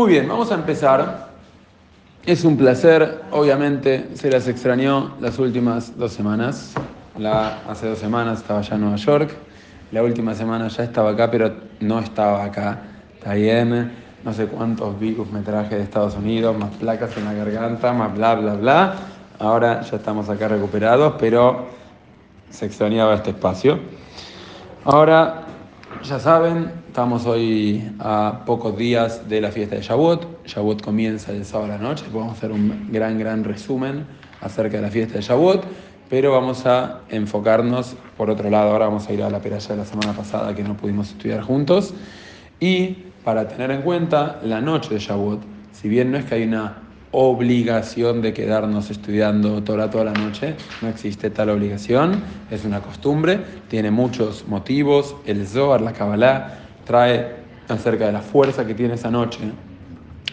Muy bien, vamos a empezar. Es un placer, obviamente se las extrañó las últimas dos semanas. La, hace dos semanas estaba ya en Nueva York, la última semana ya estaba acá, pero no estaba acá. Está bien, no sé cuántos virus me traje de Estados Unidos, más placas en la garganta, más bla, bla, bla. Ahora ya estamos acá recuperados, pero se extrañaba este espacio. Ahora, ya saben, estamos hoy a pocos días de la fiesta de Shavuot. Shavuot comienza el sábado a la noche. Vamos a hacer un gran, gran resumen acerca de la fiesta de Shavuot, pero vamos a enfocarnos por otro lado. Ahora vamos a ir a la peralla de la semana pasada que no pudimos estudiar juntos. Y para tener en cuenta la noche de Shavuot, si bien no es que hay una obligación de quedarnos estudiando Torah toda la noche, no existe tal obligación, es una costumbre, tiene muchos motivos, el Zohar, la Kabbalah, trae acerca de la fuerza que tiene esa noche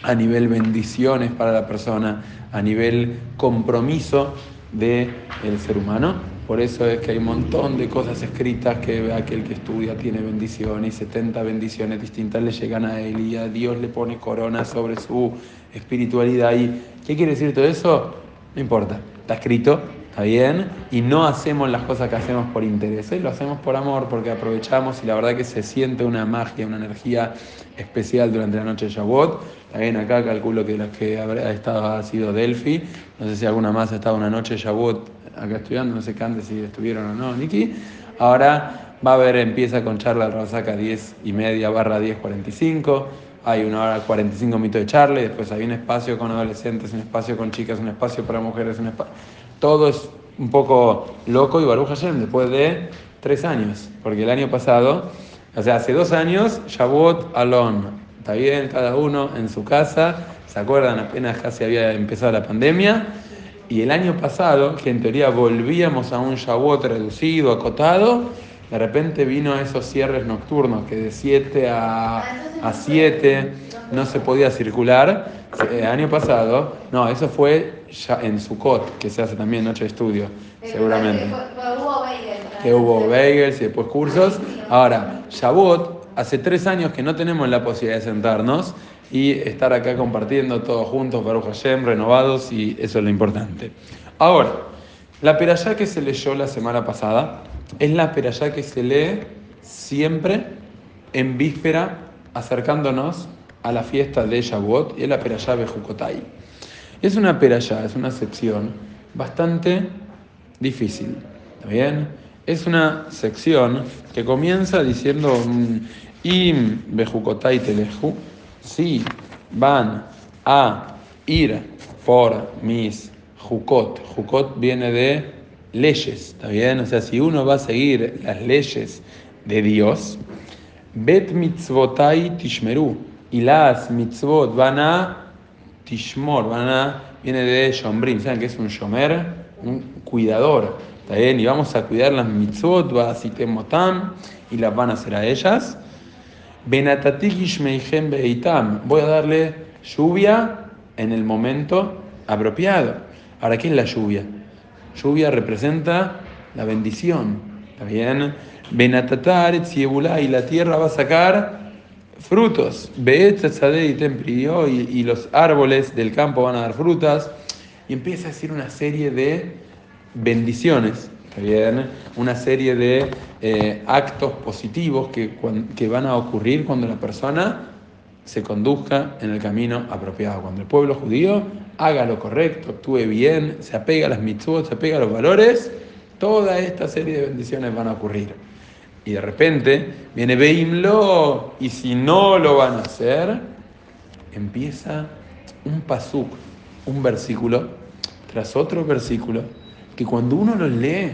a nivel bendiciones para la persona, a nivel compromiso del el ser humano. Por eso es que hay un montón de cosas escritas que aquel que estudia tiene bendiciones y 70 bendiciones distintas le llegan a él y a Dios le pone corona sobre su espiritualidad. ¿Y qué quiere decir todo eso? No importa, está escrito, está bien, y no hacemos las cosas que hacemos por interés, lo hacemos por amor, porque aprovechamos y la verdad que se siente una magia, una energía especial durante la noche de Shavuot. También acá calculo que las que habrá estado ha sido Delphi, no sé si alguna más ha estado una noche de Shavuot acá estudiando, no sé qué antes si estuvieron o no, Niki. Ahora va a haber, empieza con charla Rosaca 10 y media barra 10.45 hay una hora 45 minutos de charla después hay un espacio con adolescentes, un espacio con chicas, un espacio para mujeres, un espacio... Todo es un poco loco y Baruch Hashem después de tres años, porque el año pasado, o sea, hace dos años, Shavuot Alon, está bien, cada uno en su casa, ¿se acuerdan? Apenas casi había empezado la pandemia. Y el año pasado, que en teoría volvíamos a un Shavuot reducido, acotado, de repente vino a esos cierres nocturnos que de 7 a, a 7 no se podía circular. El año pasado, no, eso fue ya en Sukkot, que se hace también noche de estudio, seguramente. Que hubo bagels y después cursos. Ahora, Shavuot, hace tres años que no tenemos la posibilidad de sentarnos y estar acá compartiendo todos juntos, Baruch Hashem, renovados, y eso es lo importante. Ahora, la perashá que se leyó la semana pasada es la perashá que se lee siempre en víspera, acercándonos a la fiesta de Shavuot, y es la perashá Bejukotai. Es una perashá, es una sección bastante difícil, ¿está bien? Es una sección que comienza diciendo Im Bejukotai Teleju, si van a ir por mis Jukot, Jukot viene de leyes, ¿está bien? O sea, si uno va a seguir las leyes de Dios, Bet mitzvotai tishmeru, y las mitzvot van a tishmor, van a, viene de shombrim, ¿saben qué es un shomer? Un cuidador, ¿está bien? Y vamos a cuidar las mitzvot, va a y las van a hacer a ellas. Voy a darle lluvia en el momento apropiado. Ahora, ¿qué es la lluvia? Lluvia representa la bendición. ¿Está bien? Benatatar, y la tierra va a sacar frutos. y los árboles del campo van a dar frutas. Y empieza a decir una serie de bendiciones. ¿Está bien? Una serie de eh, actos positivos que, que van a ocurrir cuando la persona se conduzca en el camino apropiado. Cuando el pueblo judío haga lo correcto, actúe bien, se apega a las mitzvot, se apega a los valores, toda esta serie de bendiciones van a ocurrir. Y de repente viene Beimlo, y si no lo van a hacer, empieza un pasuk, un versículo, tras otro versículo, que cuando uno los lee,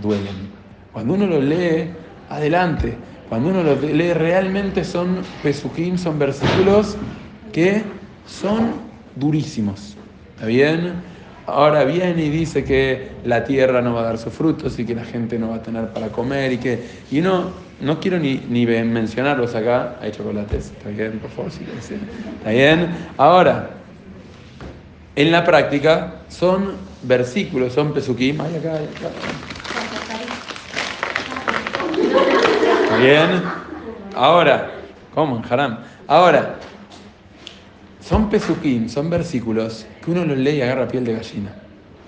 duelen. Cuando uno los lee, adelante. Cuando uno los lee, realmente son pesukim, son versículos que son durísimos. ¿Está bien? Ahora viene y dice que la tierra no va a dar sus frutos y que la gente no va a tener para comer y que... Y no, no quiero ni, ni mencionarlos acá. Hay chocolates, ¿está bien? Por favor, sí, ¿Está bien? Ahora, en la práctica son versículos, son pesukim. Acá, acá. ¿Está bien? Ahora, ¿cómo? En Haram. Ahora, Son pesuquín, son versículos que uno los lee y agarra piel de gallina.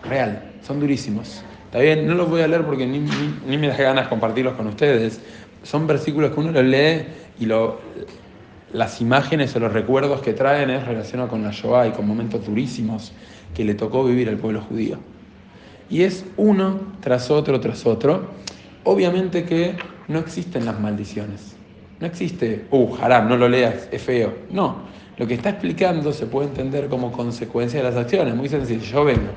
Real, son durísimos. Está bien, no los voy a leer porque ni, ni, me da ganas compartirlos con ustedes. Son versículos que uno los lee y lo, las imágenes o los recuerdos que traen es relacionado con la Shoah y con momentos durísimos que le tocó vivir al pueblo judío. Y es uno tras otro, tras otro. Obviamente que no existen las maldiciones. No existe, uh, haram, no lo leas, es feo. No, lo que está explicando se puede entender como consecuencia de las acciones. Muy sencillo, yo vengo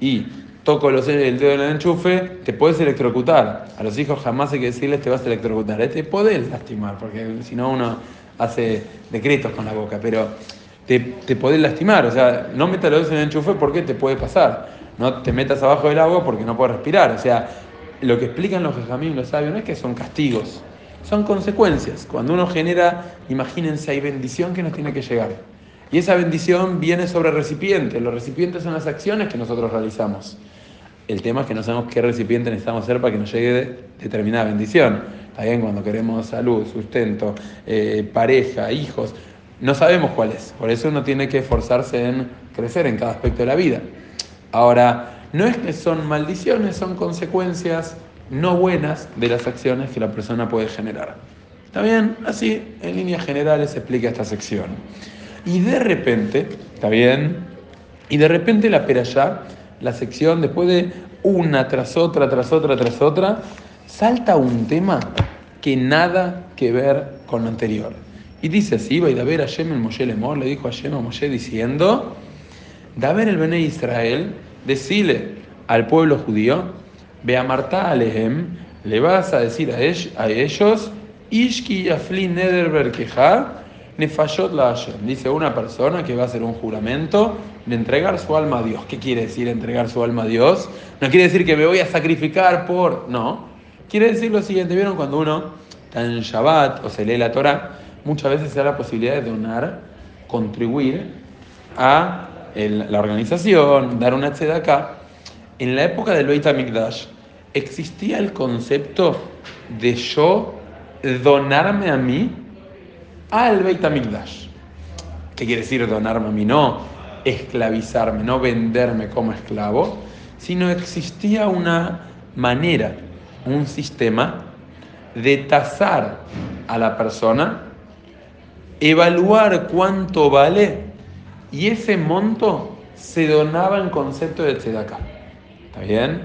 y toco los, el dedo en el enchufe, te puedes electrocutar. A los hijos jamás hay que decirles te vas a electrocutar. Te podés lastimar, porque si no uno hace decretos con la boca, pero te, te podés lastimar. O sea, no metas los dedos en el enchufe porque te puede pasar. No te metas abajo del agua porque no puedes respirar. O sea, lo que explican los jajamim, los sabios, no es que son castigos son consecuencias. Cuando uno genera, imagínense, hay bendición que nos tiene que llegar. Y esa bendición viene sobre recipiente. Los recipientes son las acciones que nosotros realizamos. El tema es que no sabemos qué recipiente necesitamos hacer para que nos llegue determinada bendición. También cuando queremos salud, sustento, eh, pareja, hijos, no sabemos cuál es. Por eso uno tiene que esforzarse en crecer en cada aspecto de la vida. Ahora, no es que son maldiciones, son consecuencias no buenas de las acciones que la persona puede generar. ¿Está bien? Así, en líneas generales, se explica esta sección. Y de repente, ¿está bien? Y de repente la perayá, la sección, después de una tras otra, tras otra, tras otra, salta un tema que nada que ver con lo anterior. Y dice así, va a ver a Shem el Moshe Lemor, le dijo a a Moshe diciendo, ver el Bene Israel, decile al pueblo judío, Ve a Marta Alehem, le vas a decir a, ellos, Ishki Yafli Nederber Nefayot la Dice una persona que va a hacer un juramento de entregar su alma a Dios. ¿Qué quiere decir entregar su alma a Dios? No quiere decir que me voy a sacrificar por. No. Quiere decir lo siguiente: ¿vieron cuando uno está en Shabbat o se lee la Torah? Muchas veces se da la posibilidad de donar, contribuir a la organización, dar una acá. En la época del Beit HaMikdash, existía el concepto de yo donarme a mí al Beit HaMikdash. ¿Qué quiere decir donarme a mí? No esclavizarme, no venderme como esclavo, sino existía una manera, un sistema de tasar a la persona, evaluar cuánto vale y ese monto se donaba en concepto de tzedakah. ¿Está bien?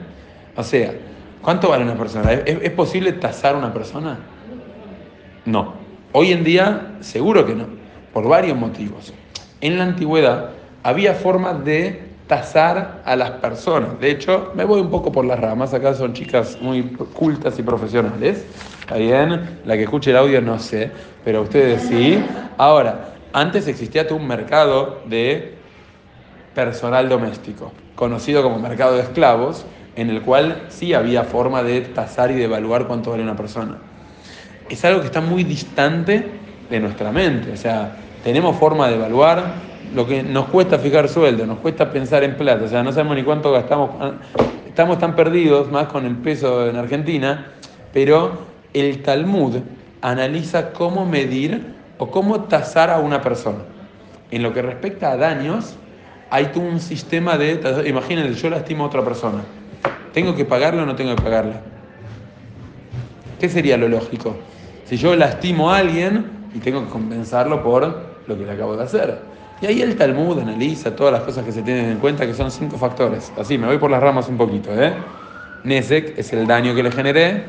O sea, ¿Cuánto vale una persona? ¿Es, posible tasar una persona? No. Hoy en día, seguro que no, por varios motivos. En la antigüedad había formas de tasar a las personas. De hecho, me voy un poco por las ramas. Acá son chicas muy cultas y profesionales. ¿Está bien? La que escuche el audio no sé, pero ustedes sí. Ahora, antes existía un mercado de personal doméstico, conocido como mercado de esclavos, en el cual sí había forma de tasar y de evaluar cuánto vale una persona. Es algo que está muy distante de nuestra mente, o sea, tenemos forma de evaluar lo que nos cuesta fijar sueldo, nos cuesta pensar en plata, o sea, no sabemos ni cuánto gastamos, estamos tan perdidos más con el peso en Argentina, pero el Talmud analiza cómo medir o cómo tasar a una persona. En lo que respecta a daños, hay un sistema de, imagínense, yo lastimo a otra persona ¿Tengo que pagarle o no tengo que pagarle? ¿Qué sería lo lógico? Si yo lastimo a alguien y tengo que compensarlo por lo que le acabo de hacer. Y ahí el Talmud analiza todas las cosas que se tienen en cuenta, que son cinco factores. Así, me voy por las ramas un poquito. ¿eh? Nesek es el daño que le generé.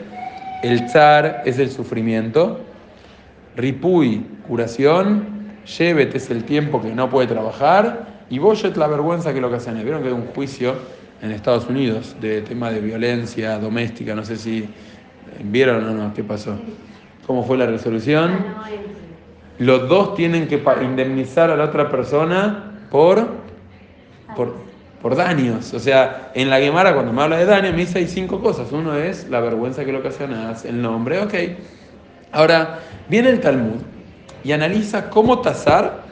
El Tsar es el sufrimiento. Ripui, curación. Shevet es el tiempo que no puede trabajar. Y Boyet, la vergüenza que lo hacen. ¿Vieron que hay un juicio en Estados Unidos de tema de violencia doméstica. No sé si vieron o no qué pasó. ¿Cómo fue la resolución? Los dos tienen que indemnizar a la otra persona por, por, por daños. O sea, en la Guemara, cuando me habla de daños, me dice hay cinco cosas. Uno es la vergüenza que lo ocasionas, el nombre, ok. Ahora, viene el Talmud y analiza cómo tasar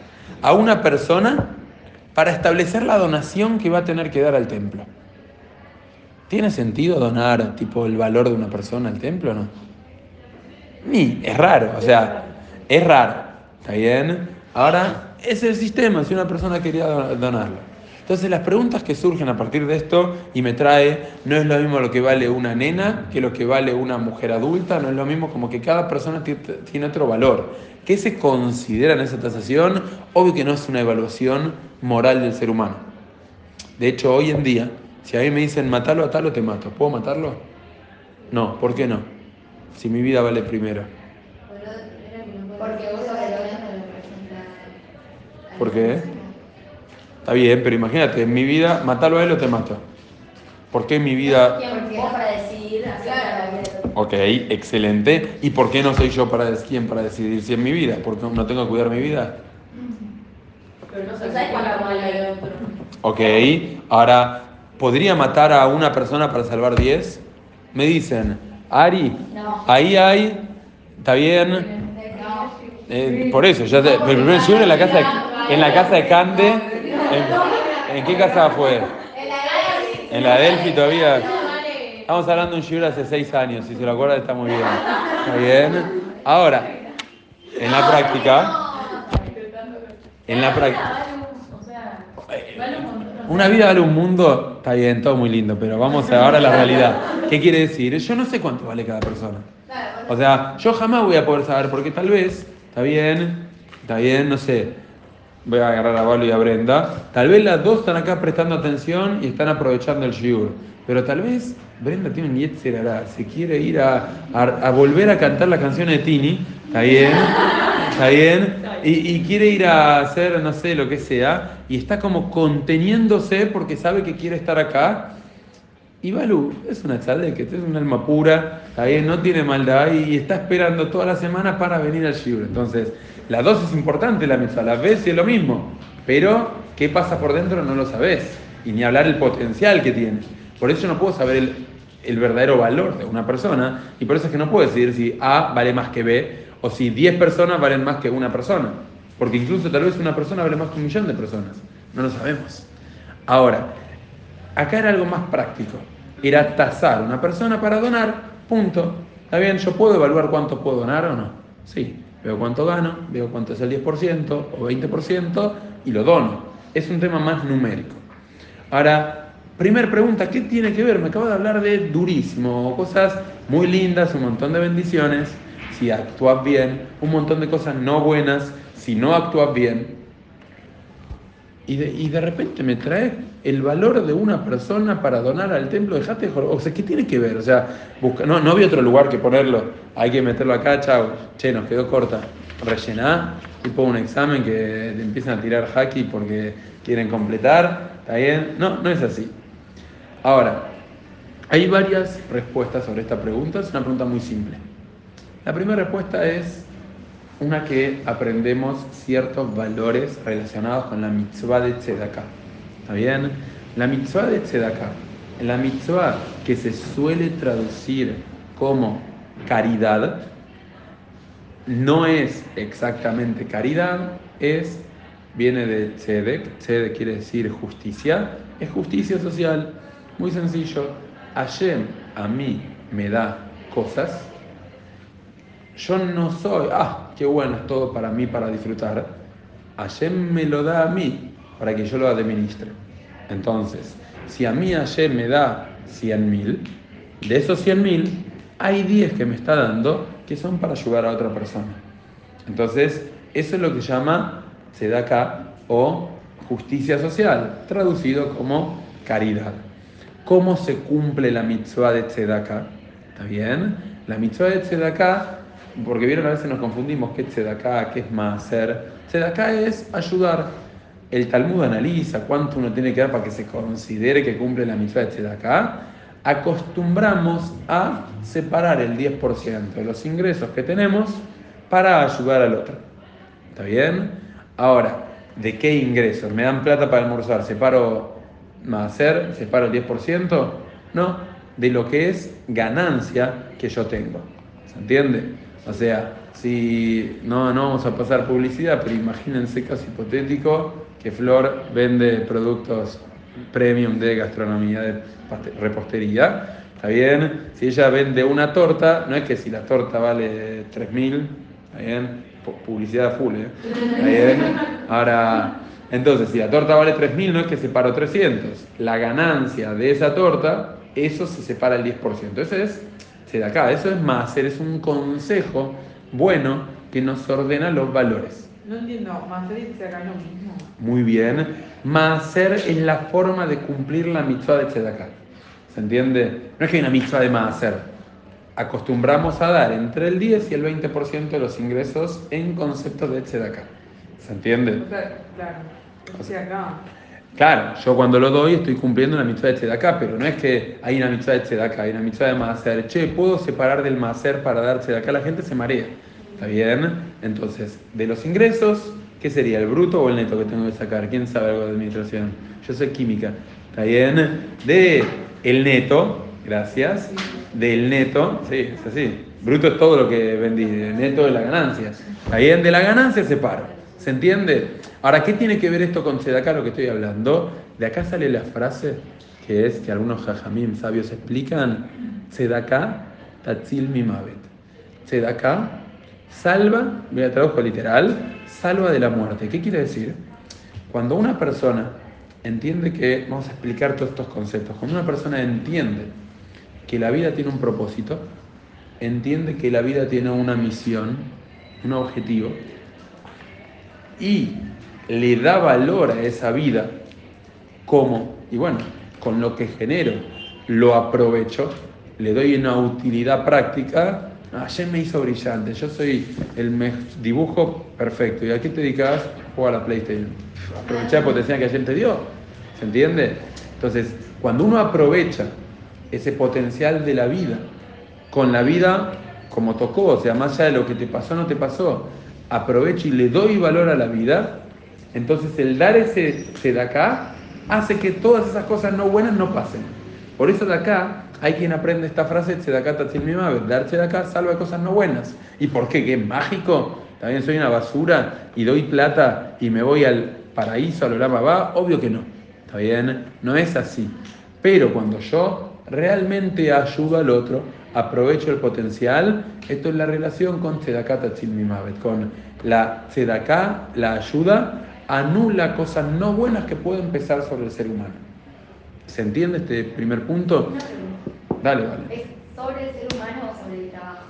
a una persona para establecer la donación que va a tener que dar al templo. ¿Tiene sentido donar tipo el valor de una persona al templo o no? Ni, es raro, o sea, es raro. ¿Está bien? Ahora, es el sistema, si una persona quería donarlo. Entonces las preguntas que surgen a partir de esto y me trae, no es lo mismo lo que vale una nena que lo que vale una mujer adulta, no es lo mismo como que cada persona tiene otro valor. ¿Qué se considera en esa tasación? Obvio que no es una evaluación moral del ser humano. De hecho, hoy en día, si a mí me dicen matalo a tal o te mato, ¿puedo matarlo? No, ¿por qué no? Si mi vida vale primero. Porque vos ¿Por qué? Está bien, pero imagínate, en mi vida, matalo a él o te mato. ¿Por qué en mi vida... para decidir Ok, excelente. ¿Y por qué no soy yo para quién para decidir si es mi vida? ¿Porque no tengo que cuidar mi vida? Pero no sabes cuánto vale otro. Ok, ahora, ¿podría matar a una persona para salvar 10? Me dicen, Ari, ahí hay, está bien. Eh, por eso, ya te, el primer en la casa de, en la casa de Cande. ¿En, qué casa fue? En la Delphi todavía. Estamos hablando de un shiur hace seis años, si se lo acuerda está muy bien. ¿Está bien? Ahora, en la práctica, en la práctica, una vida vale un mundo, está bien, todo muy lindo, pero vamos ahora a la realidad. ¿Qué quiere decir? Yo no sé cuánto vale cada persona. O sea, yo jamás voy a poder saber, porque tal vez, está bien, está bien, no sé, voy a agarrar a Valo y a Brenda, tal vez las dos están acá prestando atención y están aprovechando el shiur, pero tal vez Brenda tiene un Yetzerara, se quiere ir a, a, volver a cantar la canción de Tini, ¿está bien? ¿Está bien? Y, quiere ir a hacer, no sé, lo que sea, y está como conteniéndose porque sabe que quiere estar acá. Y Balú es una que es un alma pura, ¿está? No tiene maldad y está esperando toda la semana para venir al shiur. Entonces, la dos es importante la mitzvah, la vez es lo mismo, pero qué pasa por dentro no lo sabes, y ni hablar el potencial que tiene. Por eso no puedo saber el, verdadero valor de una persona, y por eso es que no puedo decir si A vale más que B, o si 10 personas valen más que una persona, porque incluso tal vez una persona vale más que un millón de personas, no lo sabemos. Ahora, acá era algo más práctico, era tasar una persona para donar, punto. ¿Está bien? ¿Yo puedo evaluar cuánto puedo donar o no? Sí. Veo cuánto gano, veo cuánto es el 10% o 20% y lo dono. Es un tema más numérico. Ahora, primer pregunta, ¿qué tiene que ver? Me acabo de hablar de durísimo, cosas muy lindas, un montón de bendiciones, si actúas bien, un montón de cosas no buenas, si no actúas bien. Y de, y de repente me trae el valor de una persona para donar al templo de Jate O sea, ¿qué tiene que ver? O sea, busca, no, no había otro lugar que ponerlo. Hay que meterlo acá, chao. Che, nos quedó corta. Rellená, tipo un examen que te empiezan a tirar haki porque quieren completar. ¿Está bien? No, no es así. Ahora, hay varias respuestas sobre esta pregunta. Es una pregunta muy simple. La primera respuesta es una que aprendemos ciertos valores relacionados con la mitzvah de Tzedakah. ¿Está bien? La mitzvah de Tzedakah, la mitzvah que se suele traducir como caridad, no es exactamente caridad, es, viene de Tzedek, Tzedek quiere decir justicia, es justicia social, muy sencillo. Hashem a mí me da cosas, yo no soy, ah, qué bueno es todo para mí para disfrutar. Hashem me lo da a mí para que yo lo administre. Entonces, si a mí ayer me da 100 mil, de esos 100 mil, hay 10 que me está dando que son para ayudar a otra persona. Entonces, eso es lo que llama tzedakah o justicia social, traducido como caridad. ¿Cómo se cumple la mitzvah de tzedakah? ¿Está bien? La mitzvah de tzedakah, porque vieron a veces nos confundimos qué es tzedakah, qué es hacer. Tzedakah es ayudar el Talmud analiza cuánto uno tiene que dar para que se considere que cumple la mitzvah de acá, acostumbramos a separar el 10% de los ingresos que tenemos para ayudar al otro. ¿Está bien? Ahora, ¿de qué ingresos? ¿Me dan plata para almorzar? ¿Separo hacer? ¿Separo el 10%? No, de lo que es ganancia que yo tengo. ¿Se entiende? O sea, si no, no vamos a pasar publicidad, pero imagínense caso hipotético que Flor vende productos premium de gastronomía, de repostería. ¿Está bien? Si ella vende una torta, no es que si la torta vale 3.000, ¿está bien? publicidad full, ¿eh? Ahí, Ahora, entonces, si la torta vale 3.000, no es que separo 300. La ganancia de esa torta, eso se separa el 10%. Eso es acá, eso es Maser, es un consejo bueno que nos ordena los valores. No entiendo, Maser y es lo mismo. Muy bien. Maser es la forma de cumplir la mitzvah de Tzedaká. ¿Se entiende? No es que hay una mitzvah de Maser. Acostumbramos a dar entre el 10 y el 20% de los ingresos en concepto de Tzedaká. ¿Se entiende? O sea, claro. O sea, acá. Claro, yo cuando lo doy estoy cumpliendo una mitzvah de Tzedaká, pero no es que hay una mitzvah de Tzedaká, hay una mitzvah de Maser. Che, ¿puedo separar del Maser para dar Tzedaká? La gente se marea. ¿Está bien? Entonces, de los ingresos, ¿qué sería? ¿El bruto o el neto que tengo que sacar? ¿Quién sabe algo de administración? Yo soy química. ¿Está bien? De el neto, gracias. Del neto, sí, es así. Bruto es todo lo que vendí, el neto es la ganancia. ¿Está bien? De la ganancia separo. ¿Se entiende? Ahora, ¿qué tiene que ver esto con Tzedaká, lo que estoy hablando? De acá sale la frase que es que algunos jajamim sabios explican: Tzedaká tatzil mimavet. Tzedaká salva, voy a tradujo literal, salva de la muerte. ¿Qué quiere decir? Cuando una persona entiende que, vamos a explicar todos estos conceptos, cuando una persona entiende que la vida tiene un propósito, entiende que la vida tiene una misión, un objetivo, y le da valor a esa vida, como, y bueno, con lo que genero, lo aprovecho, le doy una utilidad práctica. Ayer me hizo brillante, yo soy el dibujo perfecto. ¿Y a qué te dedicas? Juega a la PlayStation. Aprovechar el potencial que ayer te dio. ¿Se entiende? Entonces, cuando uno aprovecha ese potencial de la vida, con la vida como tocó, o sea, más allá de lo que te pasó no te pasó, aprovecho y le doy valor a la vida, entonces el dar ese acá hace que todas esas cosas no buenas no pasen. Por eso de acá hay quien aprende esta frase, Tzedaká tatzil mimavet, dar acá salva cosas no buenas. ¿Y por qué? ¿Que es mágico? ¿También soy una basura y doy plata y me voy al paraíso, al Olama va? Obvio que no. ¿Está bien? No es así. Pero cuando yo realmente ayudo al otro, aprovecho el potencial, esto es la relación con Tzedaká tatzil mimavet, con la Tzedaká, la ayuda, anula cosas no buenas que pueden empezar sobre el ser humano. ¿Se entiende este primer punto? Dale, dale. ¿Es sobre el ser humano o sobre el trabajo?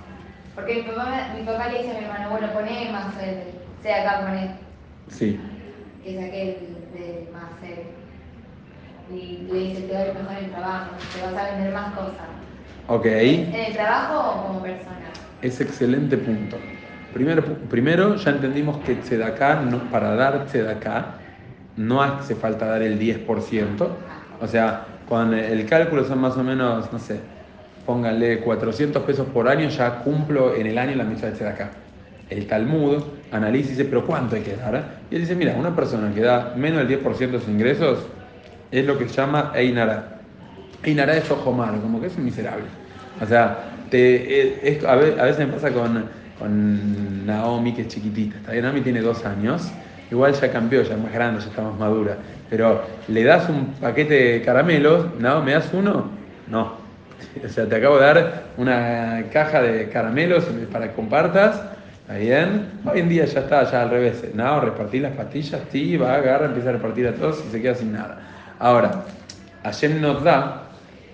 Porque mi papá, mi papá le dice a mi hermano, bueno, poné más sea acá, poné, Sí. que saqué el de más. Y le dice, te ir mejor en el trabajo, te vas a vender más cosas. Ok. ¿En el trabajo o como persona? Es excelente punto. Primero, primero ya entendimos que Tzedaká, no, para dar Tzedaká, no hace falta dar el 10%. O sea, con el cálculo son más o menos, no sé, pónganle 400 pesos por año, ya cumplo en el año la misa de Tzedaká. El Talmud analiza y dice, pero ¿cuánto hay que dar? Y él dice, mira, una persona que da menos del 10% de sus ingresos es lo que se llama Einara. Einara es ojo malo, como que es un miserable. O sea, ve- a veces me pasa con, con Naomi, que es chiquitita. ¿está? Naomi tiene dos años. Igual ya cambió, ya es más grande, ya está más madura. Pero le das un paquete de caramelos, Naomi, ¿me das uno? No. O sea, te acabo de dar una caja de caramelos para que compartas. ¿Está bien? Hoy en día ya está, ya al revés. No, repartir las pastillas, sí, va, agarra, empieza a repartir a todos y se queda sin nada. Ahora, Hashem nos da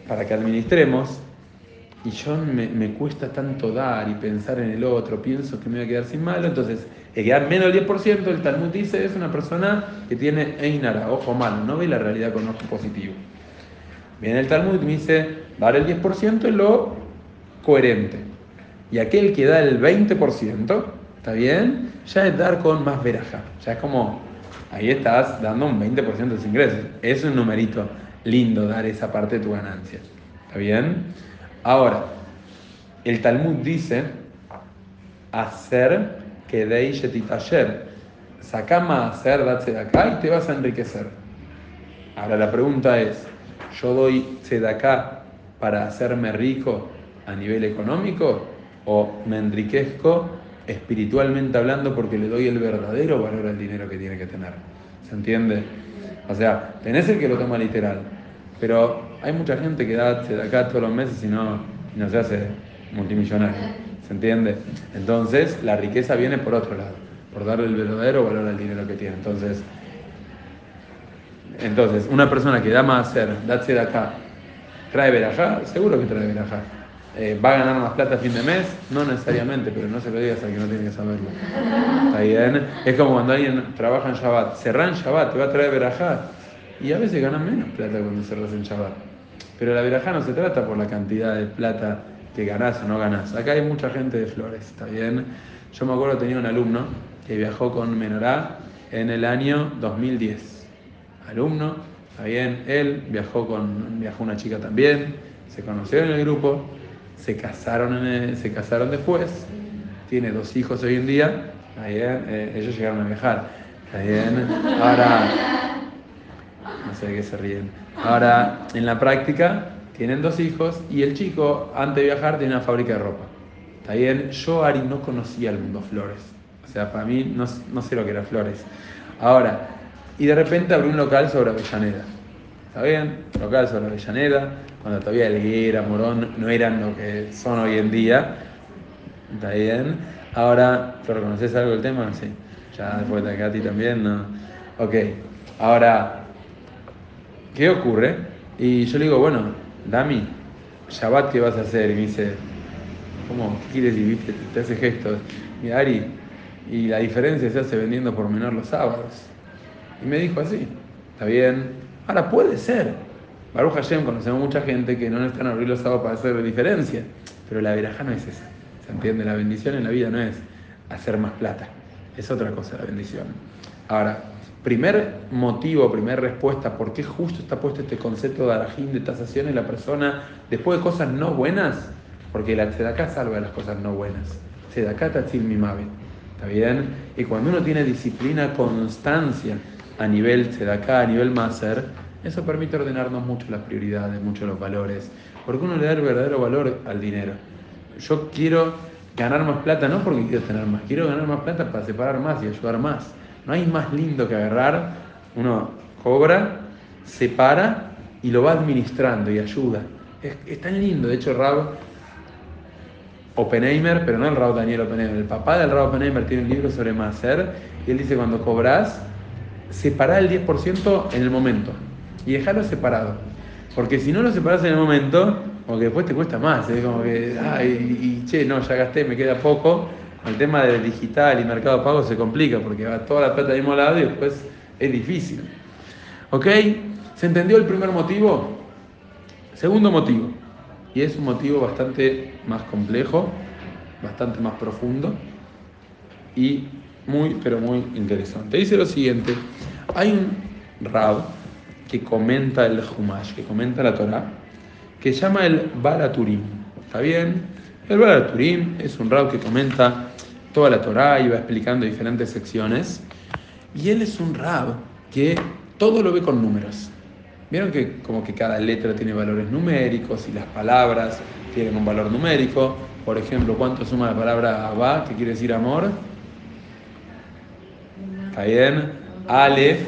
para que administremos y yo me, me cuesta tanto dar y pensar en el otro, pienso que me voy a quedar sin malo, entonces el que da menos del 10%, el Talmud dice, es una persona que tiene Einara, ojo malo, no ve la realidad con ojo positivo. Viene el Talmud y me dice, dar el 10% es lo coherente. Y aquel que da el 20%, ¿está bien? Ya es dar con más veraja. Ya es como, ahí estás dando un 20% de tus ingresos. Es un numerito lindo dar esa parte de tu ganancia. ¿Está bien? Ahora, el Talmud dice, hacer que de ayer. Sacá más hacer, date de acá y te vas a enriquecer. Ahora la pregunta es, ¿yo doy acá para hacerme rico a nivel económico o me enriquezco espiritualmente hablando porque le doy el verdadero valor al dinero que tiene que tener? ¿Se entiende? O sea, tenés el que lo toma literal, pero hay mucha gente que da acá todos los meses y no, no se hace multimillonario. ¿Se entiende? Entonces, la riqueza viene por otro lado, por darle el verdadero valor al dinero que tiene. Entonces, entonces una persona que da más hacer, da de acá, trae verajá, seguro que trae verajá. Eh, ¿Va a ganar más plata a fin de mes? No necesariamente, pero no se lo digas al que no tiene que saberlo. ¿Está bien? Es como cuando alguien trabaja en Shabbat. Cerrá en Shabbat, te va a traer verajá. Y a veces ganan menos plata cuando cerras en Shabbat. Pero la verajá no se trata por la cantidad de plata que ganás o no ganás. Acá hay mucha gente de flores, ¿está bien? Yo me acuerdo tenía un alumno que viajó con Menorá en el año 2010. Alumno, está bien, él viajó con viajó una chica también, se conocieron en el grupo, se casaron, en se casaron después, tiene dos hijos hoy en día, está eh, ellos llegaron a viajar, está bien, ahora, no sé de qué se ríen, ahora en la práctica tienen dos hijos y el chico antes de viajar tiene una fábrica de ropa, está bien, yo Ari no conocía el mundo flores, o sea, para mí no, no sé lo que era flores, ahora, y de repente abrió un local sobre Avellaneda, ¿está bien? Local sobre Avellaneda, cuando todavía Elguera, Morón no eran lo que son hoy en día. ¿Está bien? Ahora, ¿tú reconoces algo del tema? Sí. Ya después de Katy también, ¿no? Ok. Ahora, ¿qué ocurre? Y yo le digo, bueno, Dami, Shabbat, ¿qué vas a hacer? Y me dice, ¿cómo? ¿Qué quieres? Y te hace gestos. Y Ari, y la diferencia se hace vendiendo por menor los sábados. Y me dijo así, está bien. Ahora puede ser, Baruch Hashem, conocemos mucha gente que no necesitan abrir los sábados para hacer diferencia, pero la veraja no es esa. ¿Se entiende? La bendición en la vida no es hacer más plata, es otra cosa la bendición. Ahora, primer motivo, primera respuesta, ¿por qué justo está puesto este concepto de arajín, de tasación en la persona después de cosas no buenas? Porque la tzedaká salva las cosas no buenas. Tzedaká tatzil mimavet. ¿Está bien? Y cuando uno tiene disciplina, constancia a nivel tzedaká, a nivel maser, eso permite ordenarnos mucho las prioridades, mucho los valores, porque uno le da el verdadero valor al dinero. Yo quiero ganar más plata, no porque quiero tener más, quiero ganar más plata para separar más y ayudar más. No hay más lindo que agarrar, uno cobra, separa y lo va administrando y ayuda. Es, tan lindo, de hecho Rab Oppenheimer, pero no el Rab Daniel Oppenheimer, el papá del Rab Oppenheimer tiene un libro sobre Maser y él dice cuando cobras, separa el 10% en el momento y dejarlo separado. Porque si no lo separas en el momento, como que después te cuesta más, es como que, ay, y, che, no, ya gasté, me queda poco. El tema del digital y mercado pago se complica porque va toda la plata al mismo lado y después es difícil. ¿Ok? ¿Se entendió el primer motivo? Segundo motivo, y es un motivo bastante más complejo, bastante más profundo y muy, pero muy interesante. Dice lo siguiente, hay un rab que comenta el Humash, que comenta la Torah, que llama el Balaturim. ¿Está bien? El Balaturim es un rab que comenta toda la Torah y va explicando diferentes secciones. Y él es un rab que todo lo ve con números. Vieron que como que cada letra tiene valores numéricos y las palabras tienen un valor numérico. Por ejemplo, ¿cuánto suma la palabra Abba, que quiere decir amor? ¿Está bien? Aleph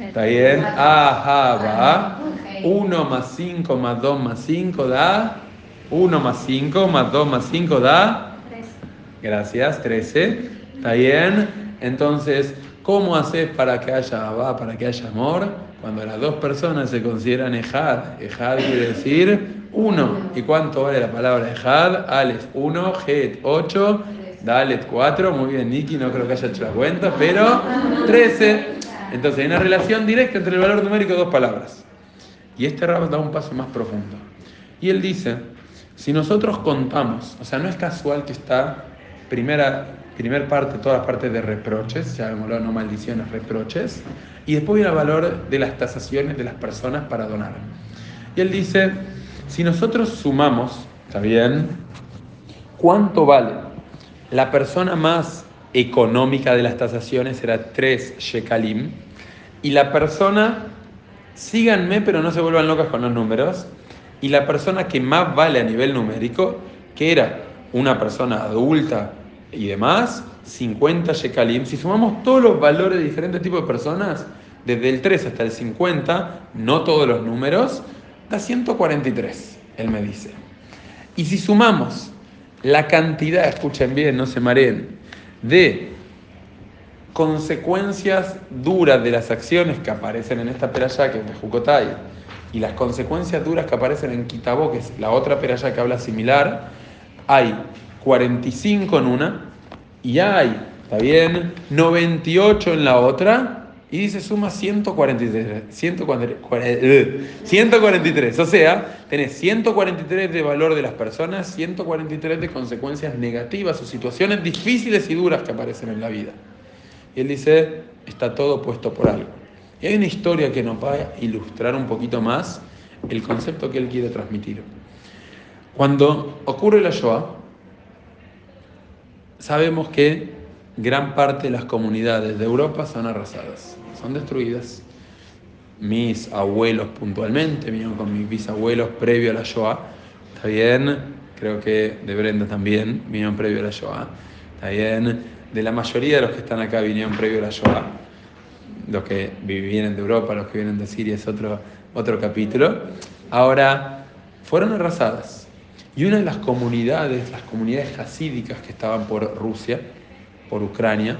¿Está bien? Ahaba. 1 más 5 más 2 más 5 da. 1 más 5 más 2 más 5 da. Gracias, 13. ¿Está bien? Entonces, ¿cómo haces para que haya Abba, para que haya amor? Cuando las dos personas se consideran Ejad. Ejad quiere decir 1. ¿Y cuánto vale la palabra Ejad? Aleph 1, Het 8. Dalet 4, muy bien Niki, no creo que haya hecho la cuenta, pero 13. Entonces hay una relación directa entre el valor numérico de dos palabras. Y este rab da un paso más profundo. Y él dice, si nosotros contamos, o sea, no es casual que está primera, primer parte, todas las partes de reproches, llamémoslo no maldiciones, reproches, y después viene el valor de las tasaciones de las personas para donar. Y él dice, si nosotros sumamos, ¿está bien? ¿Cuánto vale la persona más económica de las tasaciones era 3 shekalim. Y la persona, síganme pero no se vuelvan locas con los números, y la persona que más vale a nivel numérico, que era una persona adulta y demás, 50 shekalim. Si sumamos todos los valores de diferentes tipos de personas, desde el 3 hasta el 50, no todos los números, da 143, él me dice. Y si sumamos la cantidad, escuchen bien, no se mareen, de consecuencias duras de las acciones que aparecen en esta peralla, que es de Jucotay, y las consecuencias duras que aparecen en Kitabó, que es la otra peralla que habla similar, hay 45 en una y hay, ¿está bien? 98 en la otra y dice suma 143, 143, 143. O sea, tenés 143 de valor de las personas, 143 de consecuencias negativas o situaciones difíciles y duras que aparecen en la vida. Y él dice, está todo puesto por algo. Y hay una historia que nos va a ilustrar un poquito más el concepto que él quiere transmitir. Cuando ocurre la Shoah, sabemos que gran parte de las comunidades de Europa son arrasadas, son destruidas. Mis abuelos puntualmente, vinieron con mis bisabuelos previo a la Shoah, está bien, creo que de Brenda también, vinieron previo a la Shoah, está bien, de la mayoría de los que están acá vinieron previo a la Shoah, los que vienen de Europa, los que vienen de Siria es otro, otro capítulo. Ahora, fueron arrasadas y una de las comunidades, las comunidades hasídicas que estaban por Rusia, por Ucrania,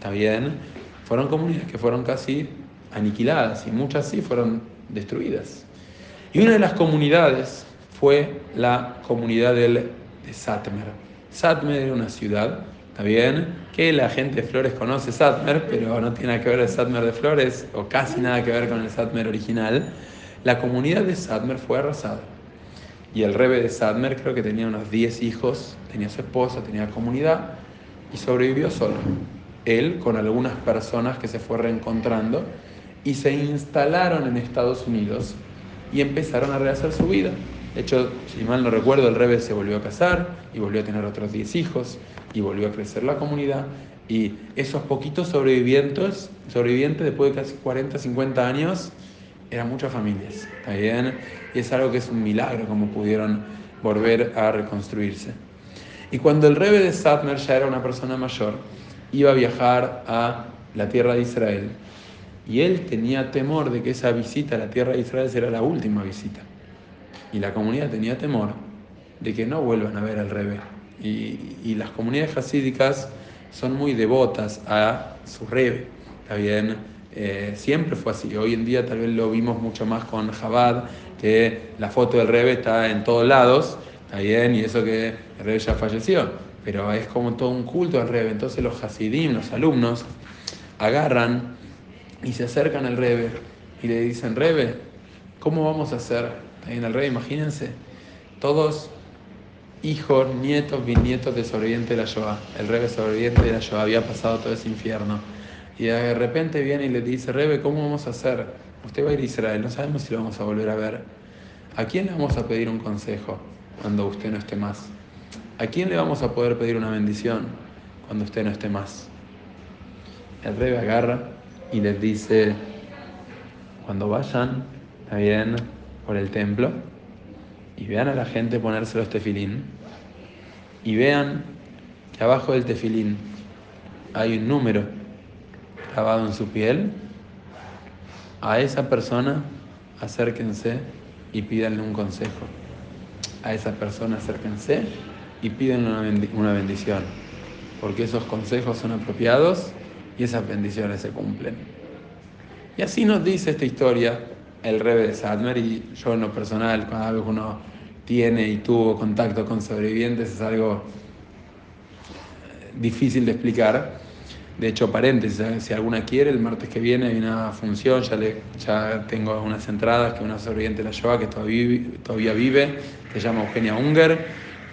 también, fueron comunidades que fueron casi aniquiladas y muchas sí fueron destruidas. Y una de las comunidades fue la comunidad del, de Satmer. Satmer era una ciudad, ¿está bien? Que la gente de Flores conoce Satmer, pero no tiene nada que ver el Satmer de Flores, o casi nada que ver con el Satmer original. La comunidad de Satmer fue arrasada. Y el rebe de Sadmer creo que tenía unos 10 hijos, tenía su esposa, tenía comunidad y sobrevivió solo. Él con algunas personas que se fue reencontrando y se instalaron en Estados Unidos y empezaron a rehacer su vida. De hecho, si mal no recuerdo, el rebe se volvió a casar y volvió a tener otros 10 hijos y volvió a crecer la comunidad. Y esos poquitos sobrevivientes, sobrevivientes después de casi 40, 50 años, eran muchas familias, ¿está bien? Y es algo que es un milagro como pudieron volver a reconstruirse. Y cuando el rebe de Satmer ya era una persona mayor, iba a viajar a la tierra de Israel. Y él tenía temor de que esa visita a la tierra de Israel será la última visita. Y la comunidad tenía temor de que no vuelvan a ver al rebe. Y, y las comunidades hasídicas son muy devotas a su rebe, ¿está bien? Eh, siempre fue así. Hoy en día tal vez lo vimos mucho más con Jabad, que la foto del Rebe está en todos lados, está bien, y eso que el Rebe ya falleció, pero es como todo un culto al Rebe. Entonces los Hasidim, los alumnos, agarran y se acercan al Rebe y le dicen, Rebe, ¿cómo vamos a hacer? En el Rebe, imagínense, todos hijos, nietos, bisnietos de sobreviviente de la Shoah. El Rebe sobreviviente de la Shoah había pasado todo ese infierno y de repente viene y le dice, Rebe, ¿cómo vamos a hacer? Usted va a ir a Israel, no sabemos si lo vamos a volver a ver. ¿A quién le vamos a pedir un consejo cuando usted no esté más? ¿A quién le vamos a poder pedir una bendición cuando usted no esté más? El Rebe agarra y les dice, cuando vayan, está bien, por el templo, y vean a la gente ponerse los tefilín, y vean que abajo del tefilín hay un número grabado en su piel, a esa persona acérquense y pídanle un consejo. A esa persona acérquense y pídanle una bendición, porque esos consejos son apropiados y esas bendiciones se cumplen. Y así nos dice esta historia el Rebe de Sadmer y yo en lo personal, cada vez uno tiene y tuvo contacto con sobrevivientes, es algo eh, difícil de explicar de hecho, paréntesis, ¿eh? si alguna quiere, el martes que viene hay una función, ya, le, ya tengo unas entradas que una sobreviviente la Shoah que todavía, todavía vive, se llama Eugenia Unger,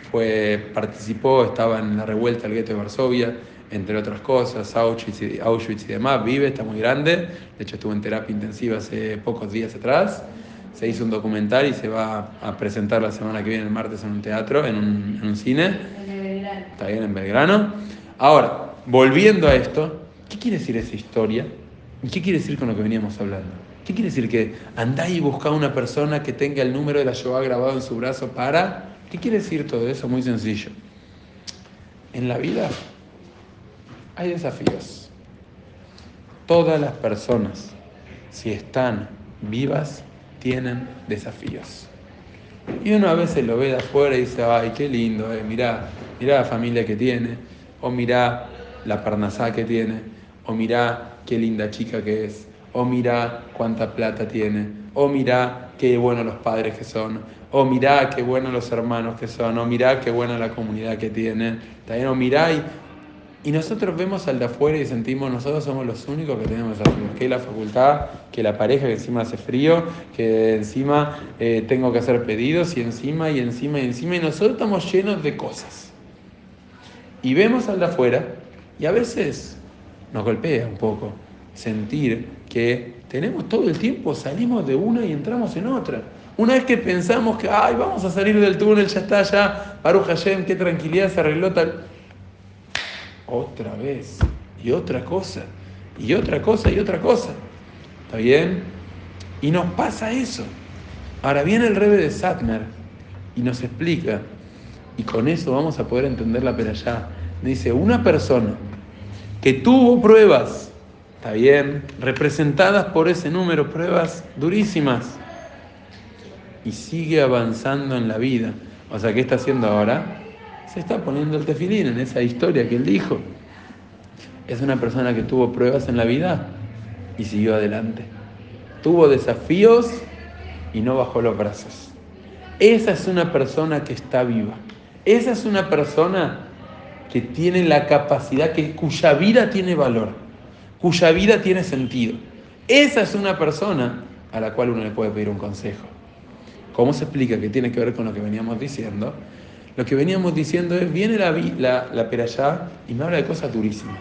fue, participó, estaba en la revuelta del gueto de Varsovia, entre otras cosas, Auschwitz y, Auschwitz y demás, vive, está muy grande, de hecho estuvo en terapia intensiva hace pocos días atrás, se hizo un documental y se va a presentar la semana que viene, el martes, en un teatro, en un, en cine, está bien en Belgrano. Ahora, volviendo a esto, ¿qué quiere decir esa historia? ¿Y qué quiere decir con lo que veníamos hablando? ¿Qué quiere decir que andáis y buscá una persona que tenga el número de la Shoah grabado en su brazo para... ¿Qué quiere decir todo eso? Muy sencillo. En la vida hay desafíos. Todas las personas, si están vivas, tienen desafíos. Y uno a veces lo ve de afuera y dice, ay, qué lindo, eh, mirá, mirá la familia que tiene, o mirá la parnasá que tiene, o mirá qué linda chica que es, o mirá cuánta plata tiene, o mirá qué buenos los padres que son, o mirá qué buenos los hermanos que son, o mirá qué buena la comunidad que tiene, también o mirá y, y nosotros vemos al de afuera y sentimos nosotros somos los únicos que tenemos que la facultad, que la pareja que encima hace frío, que encima eh, tengo que hacer pedidos y encima y encima y encima y nosotros estamos llenos de cosas. Y vemos al de afuera y a veces nos golpea un poco sentir que tenemos todo el tiempo, salimos de una y entramos en otra. Una vez que pensamos que, ay, vamos a salir del túnel, ya está, ya, Baruch Hashem, qué tranquilidad, se arregló tal. Otra vez, y otra cosa, y otra cosa, y otra cosa. ¿Está bien? Y nos pasa eso. Ahora viene el rebe de Satmer y nos explica, y con eso vamos a poder entender la perashá. Dice, una persona que tuvo pruebas, está bien, representadas por ese número, pruebas durísimas, y sigue avanzando en la vida. O sea, ¿qué está haciendo ahora? Se está poniendo el tefilín en esa historia que él dijo. Es una persona que tuvo pruebas en la vida y siguió adelante. Tuvo desafíos y no bajó los brazos. Esa es una persona que está viva. Esa es una persona que tiene la capacidad, que, cuya vida tiene valor, cuya vida tiene sentido. Esa es una persona a la cual uno le puede pedir un consejo. ¿Cómo se explica que tiene que ver con lo que veníamos diciendo? Lo que veníamos diciendo es, viene la, la, la y me habla de cosas durísimas.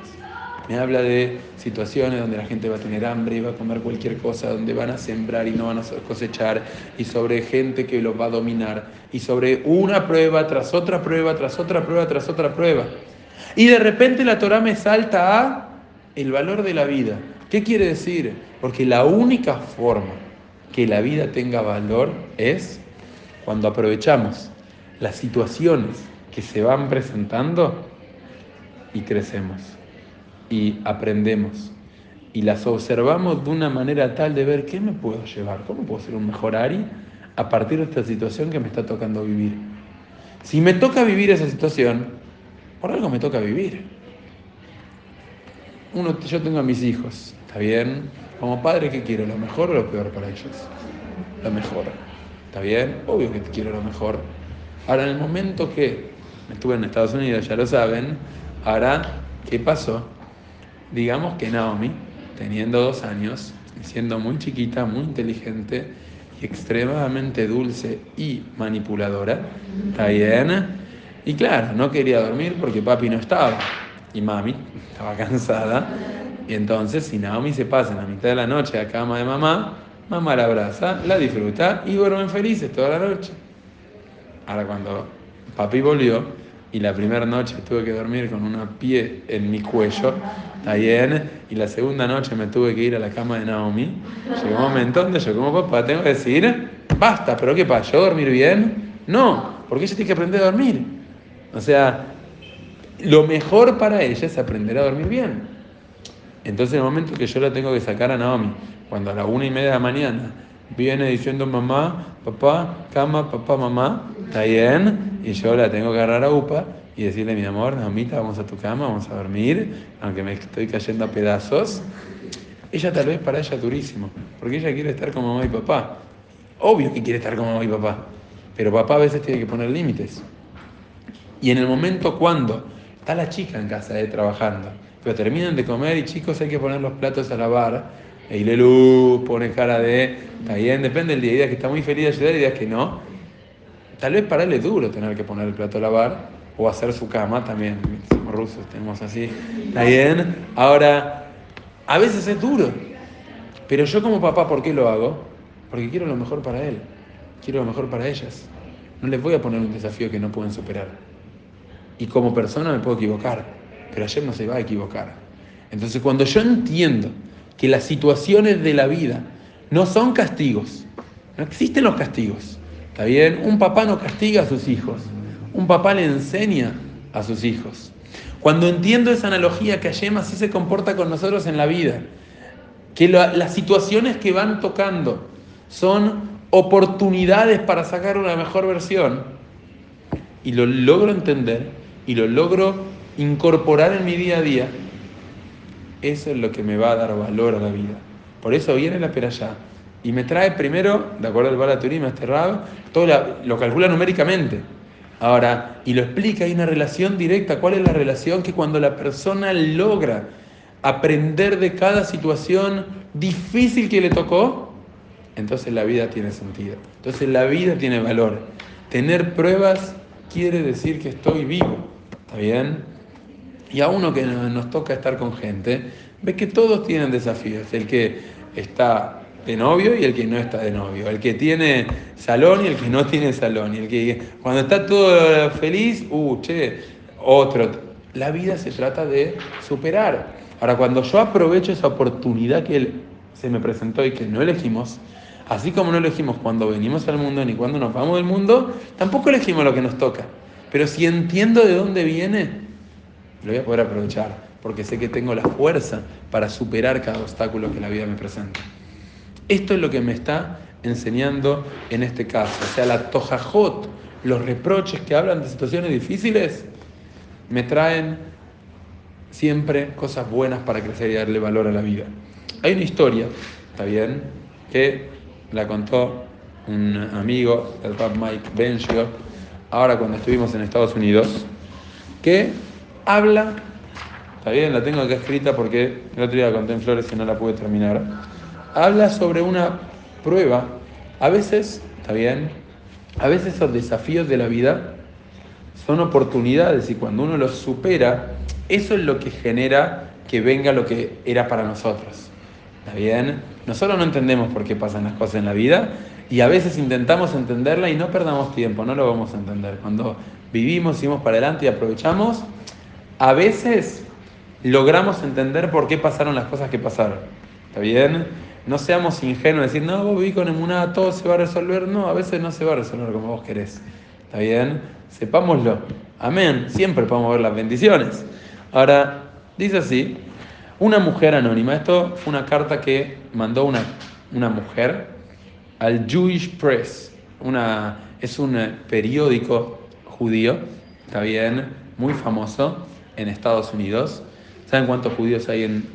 Me habla de situaciones donde la gente va a tener hambre y va a comer cualquier cosa, donde van a sembrar y no van a cosechar, y sobre gente que los va a dominar, y sobre una prueba tras otra prueba, tras otra prueba, tras otra prueba. Y de repente la Torah me salta a el valor de la vida. ¿Qué quiere decir? Porque la única forma que la vida tenga valor es cuando aprovechamos las situaciones que se van presentando y crecemos y aprendemos y las observamos de una manera tal de ver qué me puedo llevar, cómo puedo ser un mejor Ari a partir de esta situación que me está tocando vivir. Si me toca vivir esa situación, por algo me toca vivir. Uno, yo tengo a mis hijos, ¿está bien? Como padre, ¿qué quiero? ¿Lo mejor o lo peor para ellos? Lo mejor. ¿Está bien? Obvio que quiero lo mejor. Ahora, en el momento que estuve en Estados Unidos, ya lo saben, ahora, ¿qué pasó? Digamos que Naomi, teniendo dos años, siendo muy chiquita, muy inteligente y extremadamente dulce y manipuladora, ¿está bien? Y claro, no quería dormir porque papi no estaba y mami estaba cansada. Y entonces, si Naomi se pasa en la mitad de la noche a cama de mamá, mamá la abraza, la disfruta y duermen felices toda la noche. Ahora, cuando papi volvió y la primera noche tuve que dormir con una pie en mi cuello, bien, y la segunda noche me tuve que ir a la cama de Naomi, llegó un momento donde yo, como papá, tengo que decir: basta, pero ¿qué pasa? ¿Yo dormir bien? No, porque ella tiene que aprender a dormir. O sea, lo mejor para ella es aprender a dormir bien. Entonces, en el momento que yo la tengo que sacar a Naomi, cuando a la una y media de la mañana viene diciendo mamá, papá, cama, papá, mamá, está bien, y yo la tengo que agarrar a UPA y decirle, mi amor, Naomita, vamos a tu cama, vamos a dormir, aunque me estoy cayendo a pedazos. Ella tal vez para ella es durísimo, porque ella quiere estar con mamá y papá. Obvio que quiere estar con mamá y papá, pero papá a veces tiene que poner límites. Y en el momento cuando está la chica en casa eh, trabajando, pero terminan de comer y chicos hay que poner los platos a lavar, e luz pone cara de, está bien, depende del día, hay días que está muy feliz de ayudar y días que no. Tal vez para él es duro tener que poner el plato a lavar o hacer su cama también, somos rusos, tenemos así, está bien. Ahora, a veces es duro, pero yo como papá, ¿por qué lo hago? Porque quiero lo mejor para él, quiero lo mejor para ellas. No les voy a poner un desafío que no pueden superar. Y como persona me puedo equivocar, pero ayer no se va a equivocar. Entonces cuando yo entiendo que las situaciones de la vida no son castigos, no existen los castigos, ¿está bien? Un papá no castiga a sus hijos, un papá le enseña a sus hijos. Cuando entiendo esa analogía que Hashem así se comporta con nosotros en la vida, que las situaciones que van tocando son oportunidades para sacar una mejor versión, y lo logro entender, y lo logro incorporar en mi día a día, eso es lo que me va a dar valor a la vida. Por eso viene la peralla y me trae primero, de acuerdo al Balaturim, este Rab, todo lo calcula numéricamente. Ahora, y lo explica, hay una relación directa. ¿Cuál es la relación? Que cuando la persona logra aprender de cada situación difícil que le tocó, entonces la vida tiene sentido. Entonces la vida tiene valor. Tener pruebas quiere decir que estoy vivo. ¿Está bien? Y a uno que nos toca estar con gente, ve que todos tienen desafíos. El que está de novio y el que no está de novio, el que tiene salón y el que no tiene salón, y el que cuando está todo feliz, uh, che, otro. La vida se trata de superar. Ahora, cuando yo aprovecho esa oportunidad que se me presentó y que no elegimos, así como no elegimos cuando venimos al mundo ni cuando nos vamos del mundo, tampoco elegimos lo que nos toca. Pero si entiendo de dónde viene, lo voy a poder aprovechar, porque sé que tengo la fuerza para superar cada obstáculo que la vida me presenta. Esto es lo que me está enseñando en este caso. O sea, la tojajot, los reproches que hablan de situaciones difíciles, me traen siempre cosas buenas para crecer y darle valor a la vida. Hay una historia, ¿está bien? Que la contó un amigo, el Rab Mike Benchio, ahora cuando estuvimos en Estados Unidos, que habla, está bien, la tengo acá escrita porque el otro día conté en Flores y no la pude terminar habla sobre una prueba. A veces, está bien, a veces esos desafíos de la vida son oportunidades y cuando uno los supera, eso es lo que genera que venga lo que era para nosotros. ¿Está bien? Nosotros no entendemos por qué pasan las cosas en la vida y a veces intentamos entenderla y no perdamos tiempo, no lo vamos a entender. Cuando vivimos, seguimos para adelante y aprovechamos, a veces logramos entender por qué pasaron las cosas que pasaron. ¿Está bien? No seamos ingenuos, decir, no, vos viví con emuná, todo se va a resolver. No, a veces no se va a resolver como vos querés. ¿Está bien? Sepámoslo. Amén. Siempre podemos ver las bendiciones. Ahora, dice así, una mujer anónima. Esto fue una carta que mandó una, una mujer al Jewish Press. Una, es un periódico judío, está bien, muy famoso en Estados Unidos. ¿Saben cuántos judíos hay en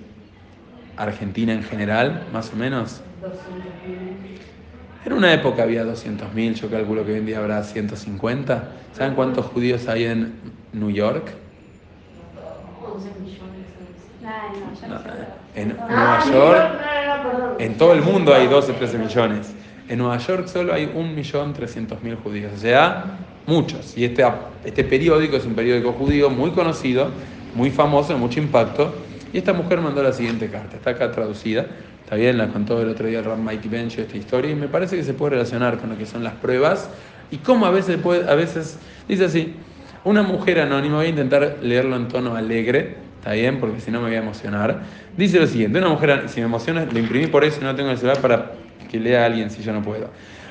Argentina en general, más o menos? En una época había 200.000, yo calculo que hoy en día habrá 150. ¿Saben cuántos judíos hay en New York? en Nueva York, en todo el mundo hay 12, 13 millones. En Nueva York solo hay 1.300.000 judíos, o sea, muchos. Y este, este periódico es un periódico judío muy conocido, muy famoso, de mucho impacto. Y esta mujer mandó la siguiente carta, está acá traducida, está bien, la contó el otro día Ram Mike Bench esta historia, y me parece que se puede relacionar con lo que son las pruebas y cómo a veces, puede, a veces dice así, una mujer anónima, voy a intentar leerlo en tono alegre, está bien, porque si no me voy a emocionar, dice lo siguiente, una mujer, si me emociona, lo imprimí por eso no tengo el celular para que lea alguien si yo no puedo.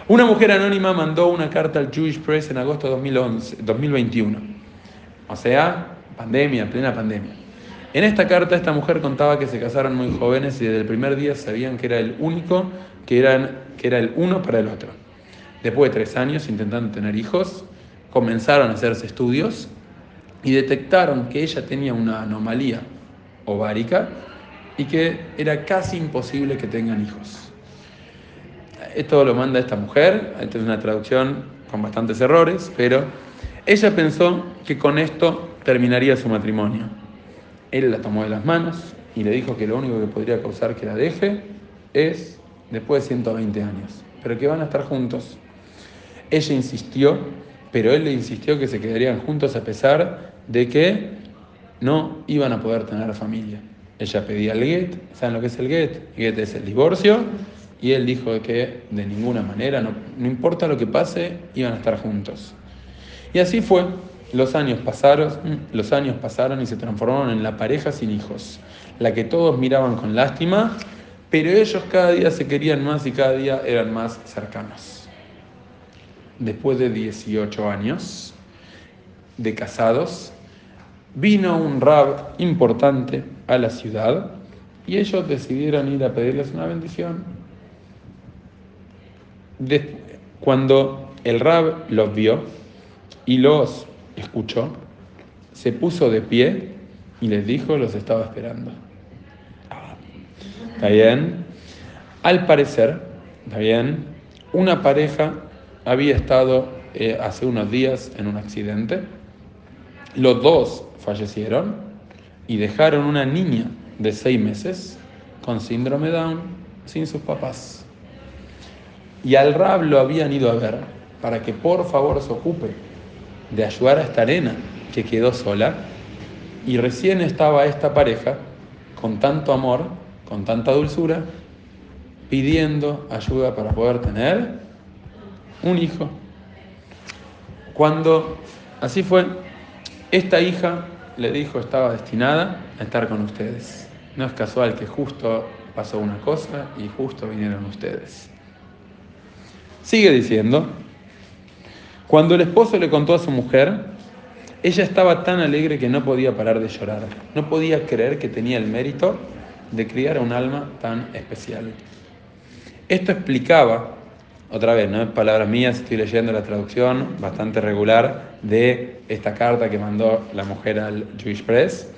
Una mujer anónima mandó una carta al Jewish Press en agosto de 2011, 2021, o sea, pandemia, plena pandemia. En esta carta esta mujer contaba que se casaron muy jóvenes y desde el primer día sabían que era el único, que, eran, que era el uno para el otro. Después de tres años intentando tener hijos, comenzaron a hacerse estudios y detectaron que ella tenía una anomalía ovárica y que era casi imposible que tengan hijos. Esto lo manda esta mujer, esta es una traducción con bastantes errores, pero ella pensó que con esto terminaría su matrimonio. Él la tomó de las manos y le dijo que lo único que podría causar que la deje es después de 120 años, pero que van a estar juntos. Ella insistió, pero él le insistió que se quedarían juntos a pesar de que no iban a poder tener familia. Ella pedía el get, ¿saben lo que es el get? El get es el divorcio, y él dijo que de ninguna manera, no, no importa lo que pase, iban a estar juntos. Y así fue. Los años, pasaron, los años pasaron y se transformaron en la pareja sin hijos, la que todos miraban con lástima, pero ellos cada día se querían más y cada día eran más cercanos. Después de 18 años de casados, vino un rab importante a la ciudad y ellos decidieron ir a pedirles una bendición. Cuando el rab los vio y los escuchó, se puso de pie y les dijo, los estaba esperando. ¿Está bien? Al parecer, ¿está bien? Una pareja había estado eh, hace unos días en un accidente. Los dos fallecieron y dejaron una niña de seis meses con síndrome Down sin sus papás. Y al Rab lo habían ido a ver para que por favor se ocupe de ayudar a esta nena que quedó sola. Y recién estaba esta pareja con tanto amor, con tanta dulzura, pidiendo ayuda para poder tener un hijo. Cuando así fue, esta hija le dijo estaba destinada a estar con ustedes. No es casual que justo pasó una cosa y justo vinieron ustedes. Sigue diciendo, cuando el esposo le contó a su mujer, ella estaba tan alegre que no podía parar de llorar. No podía creer que tenía el mérito de criar a un alma tan especial. Esto explicaba, otra vez, no es palabras mías, estoy leyendo la traducción bastante regular de esta carta que mandó la mujer al Jewish Press.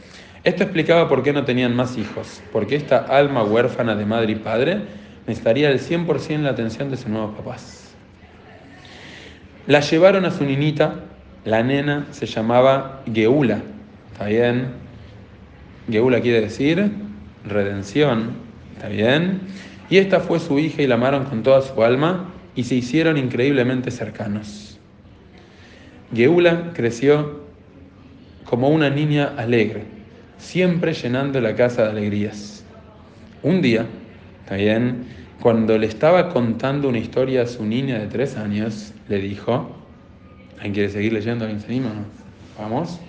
Esto explicaba por qué no tenían más hijos, porque esta alma huérfana de madre y padre necesitaría el 100% la atención de sus nuevos papás. La llevaron a su niñita, la nena se llamaba Geula, ¿está bien? Geula quiere decir redención, ¿está bien? Y esta fue su hija y la amaron con toda su alma y se hicieron increíblemente cercanos. Geula creció como una niña alegre, siempre llenando la casa de alegrías. Un día, ¿está bien? Cuando le estaba contando una historia a su niña de tres años, le dijo, ¿alguien quiere seguir leyendo? ¿Alguien se anima? ¿Vamos?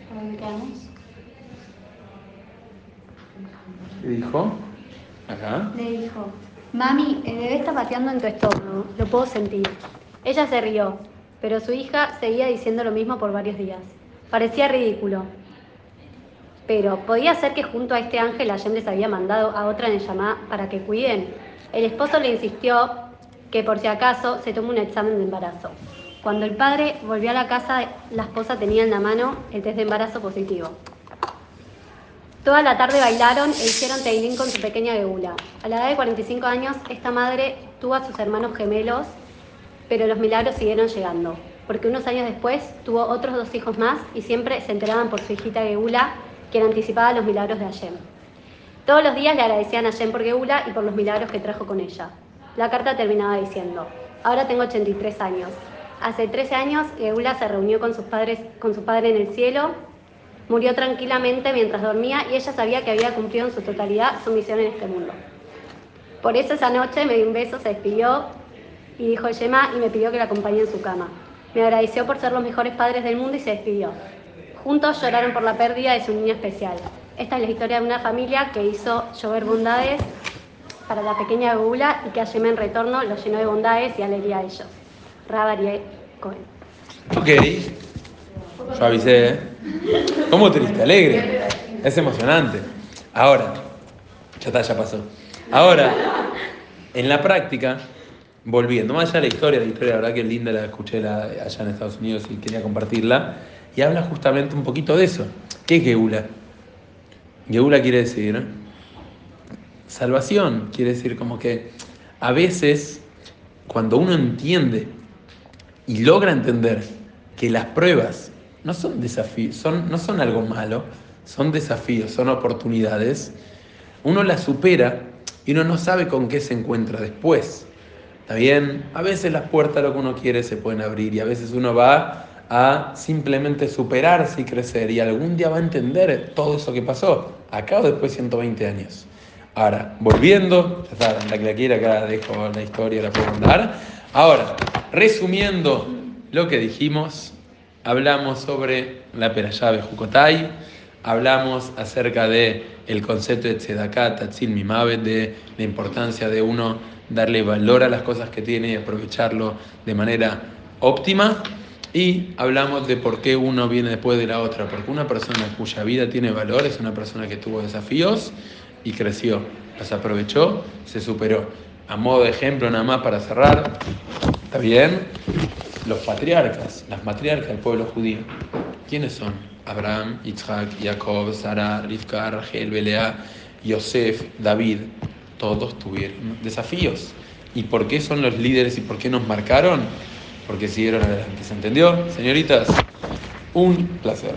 ¿Qué dijo? Acá. Le dijo, mami, el bebé está pateando en tu estómago, lo puedo sentir. Ella se rió, pero su hija seguía diciendo lo mismo por varios días. Parecía ridículo. Pero podía ser que junto a este ángel Hashem les había mandado a otra en llamada para que cuiden. El esposo le insistió que por si acaso se tome un examen de embarazo. Cuando el padre volvió a la casa, la esposa tenía en la mano el test de embarazo positivo. Toda la tarde bailaron e hicieron teilín con su pequeña Geula. A la edad de 45 años, esta madre tuvo a sus hermanos gemelos, pero los milagros siguieron llegando, porque unos años después tuvo otros dos hijos más y siempre se enteraban por su hijita Geula, quien anticipaba los milagros de Hashem. Todos los días le agradecían a Hashem por Geula y por los milagros que trajo con ella. La carta terminaba diciendo, ahora tengo 83 años. Hace 13 años Geula se reunió con, sus padres, con su padre en el cielo Murió tranquilamente mientras dormía y ella sabía que había cumplido en su totalidad su misión en este mundo. Por eso esa noche me dio un beso, se despidió y dijo Yema y me pidió que la acompañe en su cama. Me agradeció por ser los mejores padres del mundo y se despidió. Juntos lloraron por la pérdida de su niña especial. Esta es la historia de una familia que hizo llover bondades para la pequeña Gula y que a Yema en retorno lo llenó de bondades y alegría a ellos. Rabarie Cohen. Ok. Yo avisé, ¿eh? ¿Cómo triste? Alegre. Es emocionante. Ahora, ya está, ya pasó. Ahora, en la práctica, volviendo, más allá de la historia, la historia, la verdad que linda, la escuché allá en Estados Unidos y quería compartirla, y habla justamente un poquito de eso. ¿Qué es Geula? Geula quiere decir salvación, quiere decir como que a veces cuando uno entiende y logra entender que las pruebas no son desafíos, no son algo malo, son desafíos, son oportunidades. Uno las supera y uno no sabe con qué se encuentra después. ¿Está bien? A veces las puertas lo que uno quiere se pueden abrir y a veces uno va a simplemente superarse y crecer y algún día va a entender todo eso que pasó, acá o después de 120 años. Ahora, volviendo, ya está, la que la quiera acá dejo la historia, la puedo mandar. Ahora, resumiendo lo que dijimos, hablamos sobre la Perashá Jukotai, hablamos acerca de el concepto de Tzedakat, Tatzil Mimavet, de la importancia de uno darle valor a las cosas que tiene y aprovecharlo de manera óptima. Y hablamos de por qué uno viene después de la otra, porque una persona cuya vida tiene valor es una persona que tuvo desafíos y creció, las aprovechó, se superó. A modo de ejemplo, nada más para cerrar, ¿está bien? los patriarcas, las matriarcas del pueblo judío, ¿quiénes son? Abraham, Yitzhak, Jacob, Sara, Rivka, Rachel, Belea, Yosef, David, todos tuvieron desafíos. ¿Y por qué son los líderes y por qué nos marcaron? Porque siguieron adelante. ¿Se entendió? Señoritas, un placer.